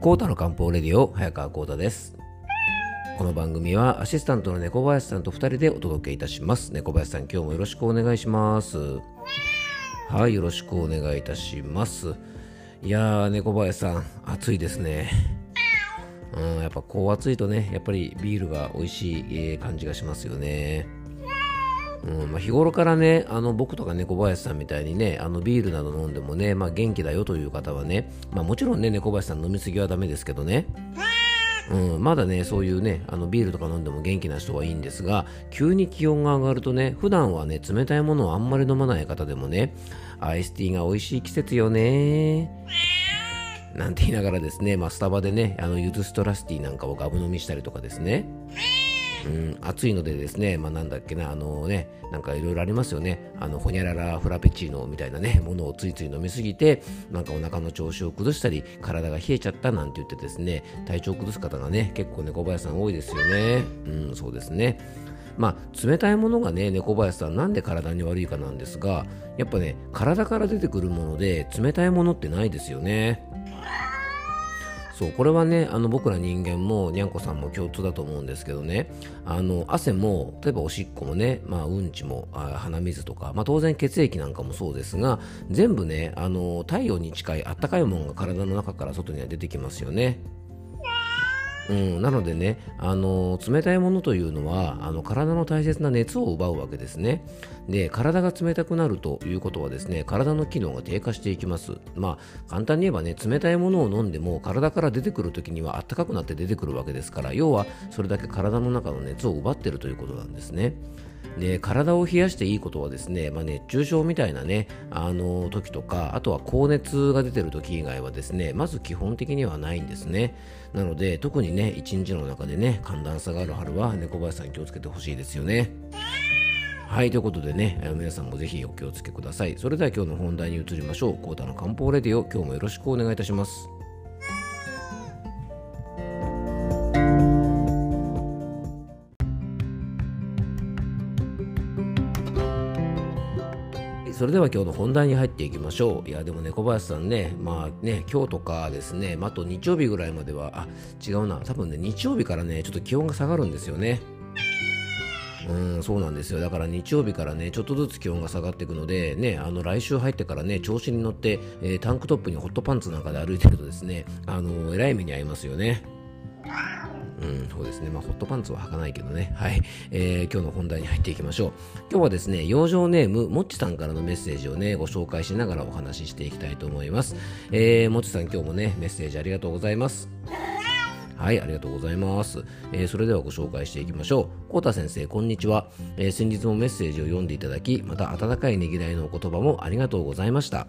コータの漢方レディオ早川コータです。この番組はアシスタントの猫林さんと2人でお届けいたします。猫林さん今日もよろしくお願いします。はいよろしくお願いいたします。いやー猫林さん暑いですね。うんやっぱこう暑いとねやっぱりビールが美味しい、え感じがしますよね。うんまあ、日頃からねあの僕とか猫林さんみたいにねあのビールなど飲んでもね、まあ、元気だよという方はね、まあ、もちろんね猫林さん飲みすぎはダメですけどね。うん、まだね、そういうね、あのビールとか飲んでも元気な人はいいんですが、急に気温が上がるとね、普段はね、冷たいものをあんまり飲まない方でもね、アイスティーが美味しい季節よね。なんて言いながらですね、まあ、スタバでね、あのユズストラスティーなんかをガブ飲みしたりとかですね、うん、暑いのでですね、まあ、なんだっけな、あのね、なんかいろいろありますよね、あの、ほにゃららフラペチーノみたいなね、ものをついつい飲みすぎて、なんかお腹の調子を崩したり、体が冷えちゃったなんて言ってですね、体調を崩す方がね、結構猫林さん多いですよね。うん、そうですね。まあ、冷たいものがね、猫林さんなんで体に悪いかなんですが、やっぱね、体から出てくるもので冷たいものってないですよね。そうこれはねあの僕ら人間もにゃんこさんも共通だと思うんですけどねあの汗も例えばおしっこもね、まあ、うんちも鼻水とか、まあ、当然血液なんかもそうですが全部ねあの太陽に近いあったかいものが体の中から外には出てきますよね。うん、なのでね、あの冷たいものというのはあの体の大切な熱を奪うわけですね。で、体が冷たくなるということはですね、体の機能が低下していきます。まあ、簡単に言えばね、冷たいものを飲んでも体から出てくるときには暖かくなって出てくるわけですから、要はそれだけ体の中の熱を奪ってるということなんですね。で体を冷やしていいことはですね、まあ、熱中症みたいなねあの時とかあとは高熱が出てる時以外はですねまず基本的にはないんですね。なので特にね一日の中でね寒暖差がある春は猫林さんに気をつけてほしいですよね。はいということでね皆さんもぜひお気をつけください。それでは今日の本題に移りましょう。コータの漢方レディオ今日もよろしくお願いいたします。それでは今日の本題に入っていきましょう。いや、でもね、小林さんね、まあね、今日とかですね、まあ、あと日曜日ぐらいまでは、あ、違うな、多分ね、日曜日からね、ちょっと気温が下がるんですよね。うん、そうなんですよ。だから日曜日からね、ちょっとずつ気温が下がっていくので、ね、あの、来週入ってからね、調子に乗って、えータンクトップにホットパンツなんかで歩いてるとですね、あの、えらい目に遭いますよね。うん、そうですね。まあ、ホットパンツは履かないけどね。はい。えー今日の本題に入っていきましょう。今日はですね、養生ネーム、もっちさんからのメッセージをね、ご紹介しながらお話ししていきたいと思います。えー、もっちさん今日もね、メッセージありがとうございます。はい、ありがとうございます。えーそれではご紹介していきましょう。コータ先生、こんにちは、えー先日もメッセージを読んでいただき、また温かいねぎらいのお言葉もありがとうございました。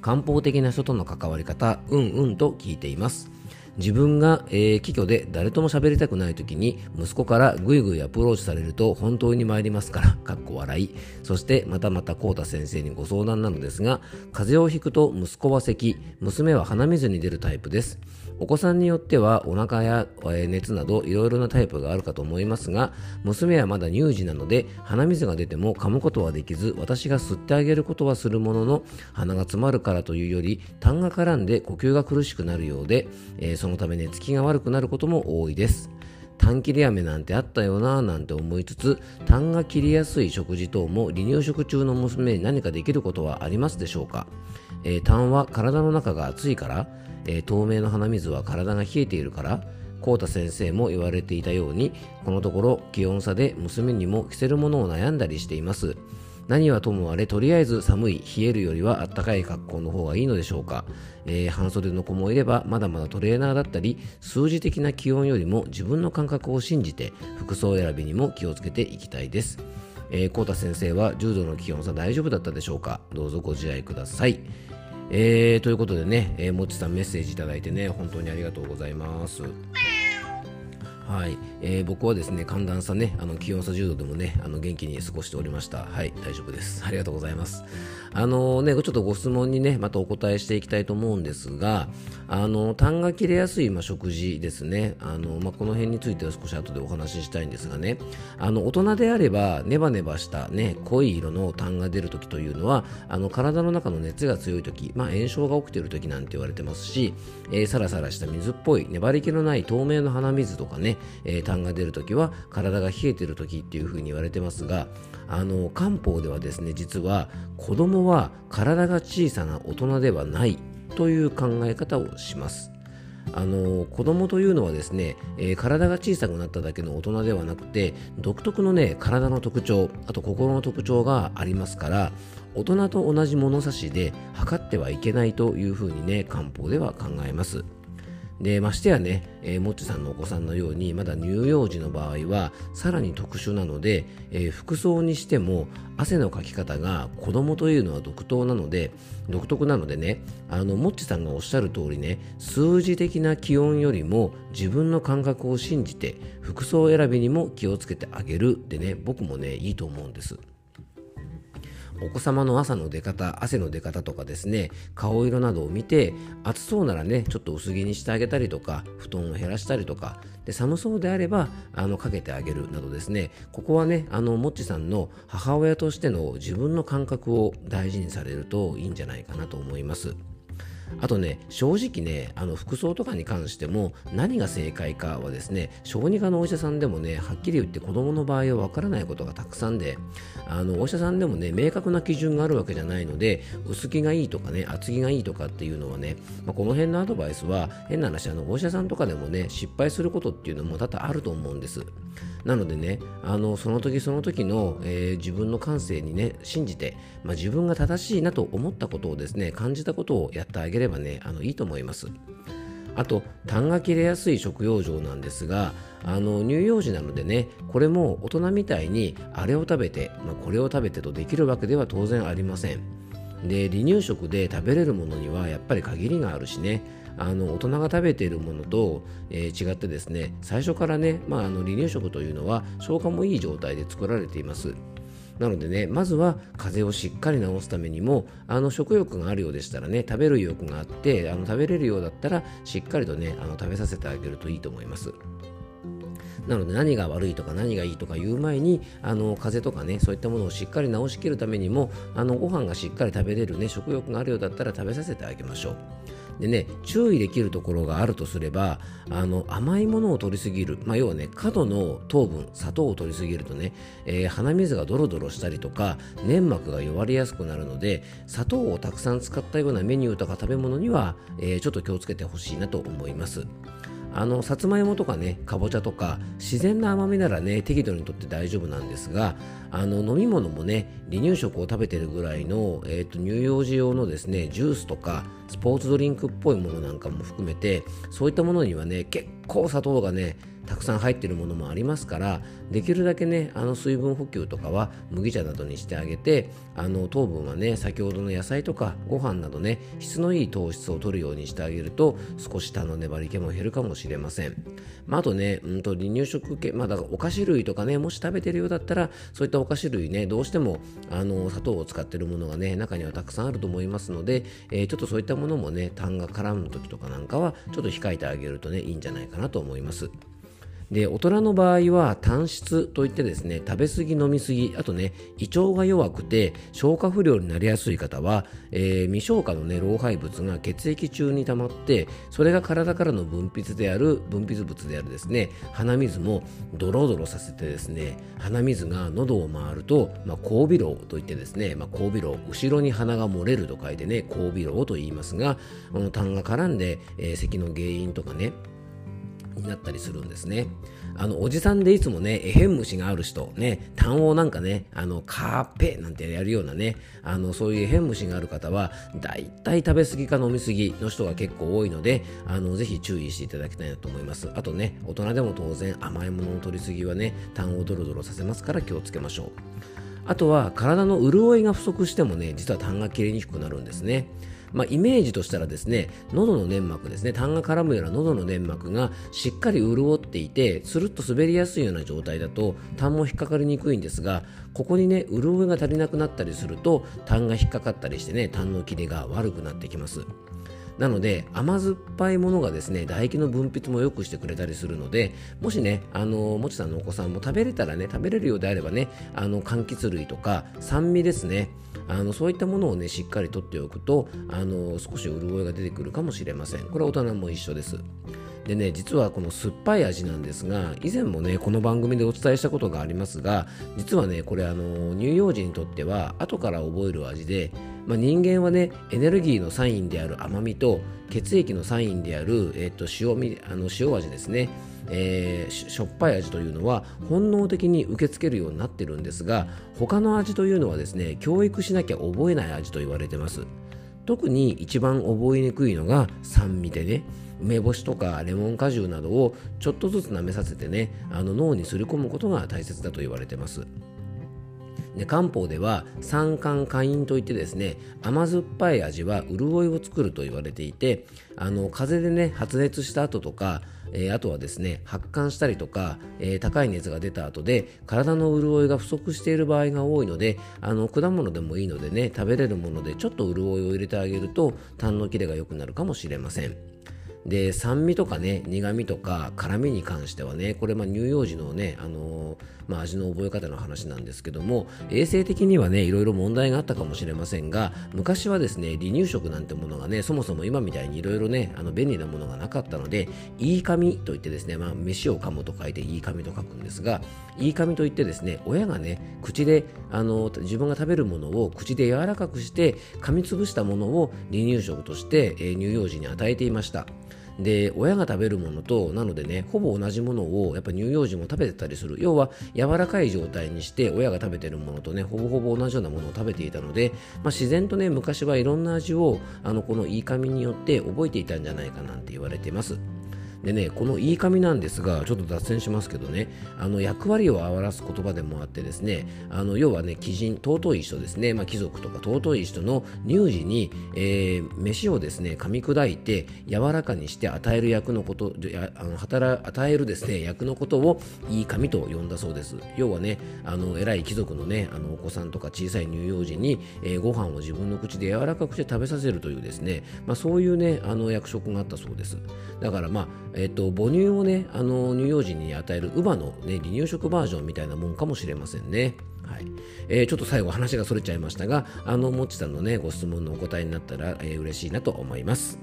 漢方的な人との関わり方、うんうんと聞いています。自分が、えー、貴居で誰とも喋りたくない時に息子からぐいぐいアプローチされると本当に参りますから、かっこ笑い。そしてまたまたコータ先生にご相談なのですが、風邪をひくと息子は咳、娘は鼻水に出るタイプです。お子さんによってはお腹やえー熱などいろいろなタイプがあるかと思いますが、娘はまだ乳児なので鼻水が出ても噛むことはできず、私が吸ってあげることはするものの、鼻が詰まるからというより、痰が絡んで呼吸が苦しくなるようで、えーそのため寝つきが悪くなることも多いです。痰切れ飴なんてあったよなぁなんて思いつつ痰が切りやすい食事等も離乳食中の娘に何かできることはありますでしょうか、えー痰は体の中が熱いから、えー透明の鼻水は体が冷えているからコータ先生も言われていたようにこのところ気温差で娘にも着せるものを悩んだりしています何はともあれとりあえず寒い冷えるよりはあったかい格好の方がいいのでしょうか、えー半袖の子もいればまだまだトレーナーだったり数字的な気温よりも自分の感覚を信じて服装選びにも気をつけていきたいです。えー、コー先生は10度の気温差大丈夫だったでしょうか。どうぞご自愛ください。えー、ということでね、えー、もちさんメッセージいただいてね本当にありがとうございます。はい、えー、僕はですね寒暖差ねあの気温差10度でもねあの元気に過ごしておりました。はい大丈夫です。ありがとうございます。あのねちょっとご質問にねまたお答えしていきたいと思うんですがあの痰が切れやすい、まあ、食事ですね。あの、まあ、この辺については少し後でお話ししたいんですがね。あの大人であればネバネバしたね濃い色の痰が出る時というのはあの体の中の熱が強い時、まあ、炎症が起きている時なんて言われてますし、えー、サラサラした水っぽい粘り気のない透明の鼻水とかねえー、痰が出るときは体が冷えてるときっていうふうに言われてますがあの漢方ではですね実は子供は体が小さな大人ではないという考え方をします。あの子供というのはですね、えー、体が小さくなっただけの大人ではなくて独特のね体の特徴あと心の特徴がありますから大人と同じ物差しで測ってはいけないというふうにね漢方では考えます。でましてやね、えー、もっちさんのお子さんのようにまだ乳幼児の場合はさらに特殊なので、えー、服装にしても汗のかき方が子供というのは独特なので独特なのでねあのもっちさんがおっしゃる通りね数字的な気温よりも自分の感覚を信じて服装選びにも気をつけてあげるでね僕もねいいと思うんです。お子様の朝の出方、汗の出方とかですね、顔色などを見て、暑そうならね、ちょっと薄着にしてあげたりとか、布団を減らしたりとか、で寒そうであれば、あの、かけてあげるなどですね、ここはね、あの、もっちさんの母親としての自分の感覚を大事にされるといいんじゃないかなと思います。あとね、正直ね、あの服装とかに関しても何が正解かはですね、小児科のお医者さんでもね、はっきり言って子供の場合はわからないことがたくさんで、あのお医者さんでもね、明確な基準があるわけじゃないので、薄着がいいとかね、厚着がいいとかっていうのはね、まあ、この辺のアドバイスは変な話、あのお医者さんとかでもね、失敗することっていうのも多々あると思うんです。なのでね、あのその時その時の、えー、自分の感性にね、信じて、まあ、自分が正しいなと思ったことをですね、感じたことをやってあげればね、あのいいと思います。あと、痰が切れやすい食用状なんですが、あの乳幼児なのでね、これも大人みたいにあれを食べて、まあ、これを食べてとできるわけでは当然ありません。で、離乳食で食べれるものにはやっぱり限りがあるしね、あの大人が食べているものと、えー、違ってですね最初からね、まあ、あの離乳食というのは消化もいい状態で作られていますなのでね、まずは風邪をしっかり治すためにも、あの食欲があるようでしたらね、食べる意欲があって、あの食べれるようだったら、しっかりとね、あの食べさせてあげるといいと思います。なので何が悪いとか何がいいとか言う前にあの風邪とかねそういったものをしっかり治しきるためにもあのご飯がしっかり食べれるね食欲があるようだったら食べさせてあげましょう。でね、注意できるところがあるとすれば、あの甘いものを取りすぎる、まあ、要はね、過度の糖分、砂糖を取りすぎるとね、えー、鼻水がドロドロしたりとか、粘膜が弱りやすくなるので、砂糖をたくさん使ったようなメニューとか食べ物には、えー、ちょっと気をつけてほしいなと思います。あのさつまいもとかねかぼちゃとか自然な甘みならね適度にとって大丈夫なんですがあの飲み物もね離乳食を食べてるぐらいの、えーと、乳幼児用のですねジュースとかスポーツドリンクっぽいものなんかも含めてそういったものにはね結構砂糖がねたくさん入っているものもありますからできるだけねあの水分補給とかは麦茶などにしてあげてあの糖分はね先ほどの野菜とかご飯などね質のいい糖質を取るようにしてあげると少し他の粘り気も減るかもしれません、まあ、あとね、うんと離乳食系、まあ、だからお菓子類とかねもし食べてるようだったらそういったお菓子類ねどうしてもあの砂糖を使っているものがね中にはたくさんあると思いますので、えー、ちょっとそういったものもね痰が絡む時とかなんかはちょっと控えてあげるとねいいんじゃないかなと思います。で大人の場合は単質といってですね食べ過ぎ飲み過ぎあとね胃腸が弱くて消化不良になりやすい方は、えー、未消化のね老廃物が血液中に溜まってそれが体からの分泌である分泌物であるですね鼻水もドロドロさせてですね鼻水が喉を回ると、まあ、交尾漏といってですね、まあ、交尾漏後ろに鼻が漏れると書いてね交尾漏と言いますがこの痰が絡んで、えー、咳の原因とかねになったりするんですね。あの、おじさんでいつもね、えへん虫がある人、ね、単語なんかね、あの、カーペなんてやるようなね、あの、そういうえへん虫がある方は、だいたい食べ過ぎか飲み過ぎの人が結構多いので、あの、ぜひ注意していただきたいなと思います。あとね、大人でも当然甘いものの取り過ぎはね、痰をドロドロさせますから気をつけましょう。あとは体の潤いが不足してもね実は痰が切れにくくなるんですねまあ、イメージとしたらですね喉の粘膜ですね痰が絡むような喉の粘膜がしっかり潤っていてスルッと滑りやすいような状態だと痰も引っかかりにくいんですがここにね潤いが足りなくなったりすると痰が引っかかったりしてね痰の切れが悪くなってきます。なので甘酸っぱいものがですね唾液の分泌も良くしてくれたりするのでもしねあのもちさんのお子さんも食べれたらね食べれるようであればねあの柑橘類とか酸味ですねあのそういったものをねしっかりとっておくとあの少し潤いが出てくるかもしれません。これは大人も一緒です。でね実はこの酸っぱい味なんですが以前もねこの番組でお伝えしたことがありますが実はねこれあの乳幼児にとっては後から覚える味で、まあ、人間はねエネルギーのサインである甘みと血液のサインである、えっと、塩味あの塩味ですね。えー、しょっぱい味というのは本能的に受け付けるようになってるんですが他の味というのはですね教育しなきゃ覚えない味と言われてます。特に一番覚えにくいのが酸味でね。梅干しとかレモン果汁などをちょっとずつ舐めさせてねあの脳にすり込むことが大切だと言われてますで漢方では酸寒化陰といってですね甘酸っぱい味は潤いを作ると言われていてあの風邪でね発熱した後とかえー、あとはですね発汗したりとか、えー、高い熱が出た後で体の潤いが不足している場合が多いのであの果物でもいいのでね食べれるものでちょっと潤いを入れてあげると痰の切れが良くなるかもしれません。で酸味とかね苦味とか辛味に関してはねこれまあ乳幼児のね、あのー、まあ、味の覚え方の話なんですけども衛生的にはねいろいろ問題があったかもしれませんが昔はですね離乳食なんてものがねそもそも今みたいにいろいろねあの便利なものがなかったのでいい紙といってですね、まあ、飯を噛むと書いていい紙と書くんですがいい紙といってですね親がね口であの自分が食べるものを口で柔らかくして噛みつぶしたものを離乳食として、えー、乳幼児に与えていました。で親が食べるものとなのでねほぼ同じものをやっぱ乳幼児も食べてたりする要は柔らかい状態にして親が食べてるものとねほぼほぼ同じようなものを食べていたので、まあ、自然とね昔はいろんな味をあのこのいい紙によって覚えていたんじゃないかなんて言われています。でね、このいい紙なんですが、ちょっと脱線しますけどね、あの役割を表す言葉でもあってですね、あの要はね、貴人、尊い人ですね、まあ、貴族とか尊い人の乳児に、えー、飯をですね、噛み砕いて柔らかにして与える役のこと、あの働与えるですね、役のことをいい紙と呼んだそうです。要はね、あの偉い貴族のね、あのお子さんとか小さい乳幼児に、えー、ご飯を自分の口で柔らかくして食べさせるというですね、まあ、そういうね、あの役職があったそうです。だからまあ、えっと、母乳をね、あの乳幼児に与える乳母の、ね、離乳食バージョンみたいなもんかもしれませんね。はいえー、ちょっと最後話がそれちゃいましたが、あの、もっちさんのね、ご質問のお答えになったら、えー、嬉しいなと思います。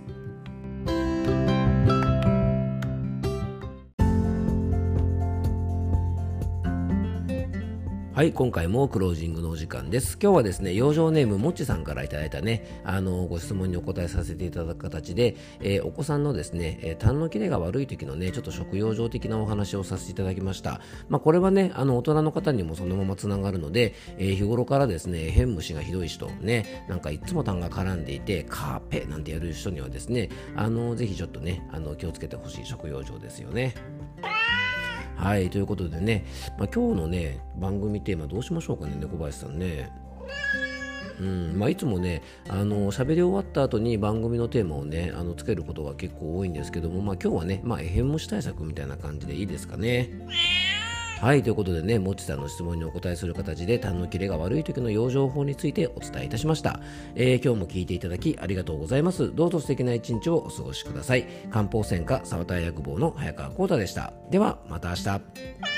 はい、今回もクロージングのお時間です。今日はですね、養生ネームもっちさんからいただいたね、あの、ご質問にお答えさせていただく形で、えー、お子さんのですね、えー、痰の切れが悪い時のね、ちょっと食用上的なお話をさせていただきました。まあ、これはね、あの、大人の方にもそのままつながるので、えー、日頃からですね、変虫がひどい人、ね、なんかいつも痰が絡んでいて、カーペなんてやる人にはですね、あの、ぜひちょっとね、あの、気をつけてほしい食用上ですよね。はい、ということでね、まあ、今日のね、番組テーマどうしましょうかね、猫林さんね。うんまあ、いつもねあの喋り終わった後に番組のテーマをねあのつけることが結構多いんですけども、まあ、今日はね、まあ、えへん虫対策みたいな感じでいいですかね。はい、ということでね、もちさんの質問にお答えする形で、痰の切れが悪い時の養生法についてお伝えいたしました。えー、今日も聞いていただきありがとうございます。どうぞ素敵な一日をお過ごしください。漢方専科沢田薬房の早川幸太でした。では、また明日。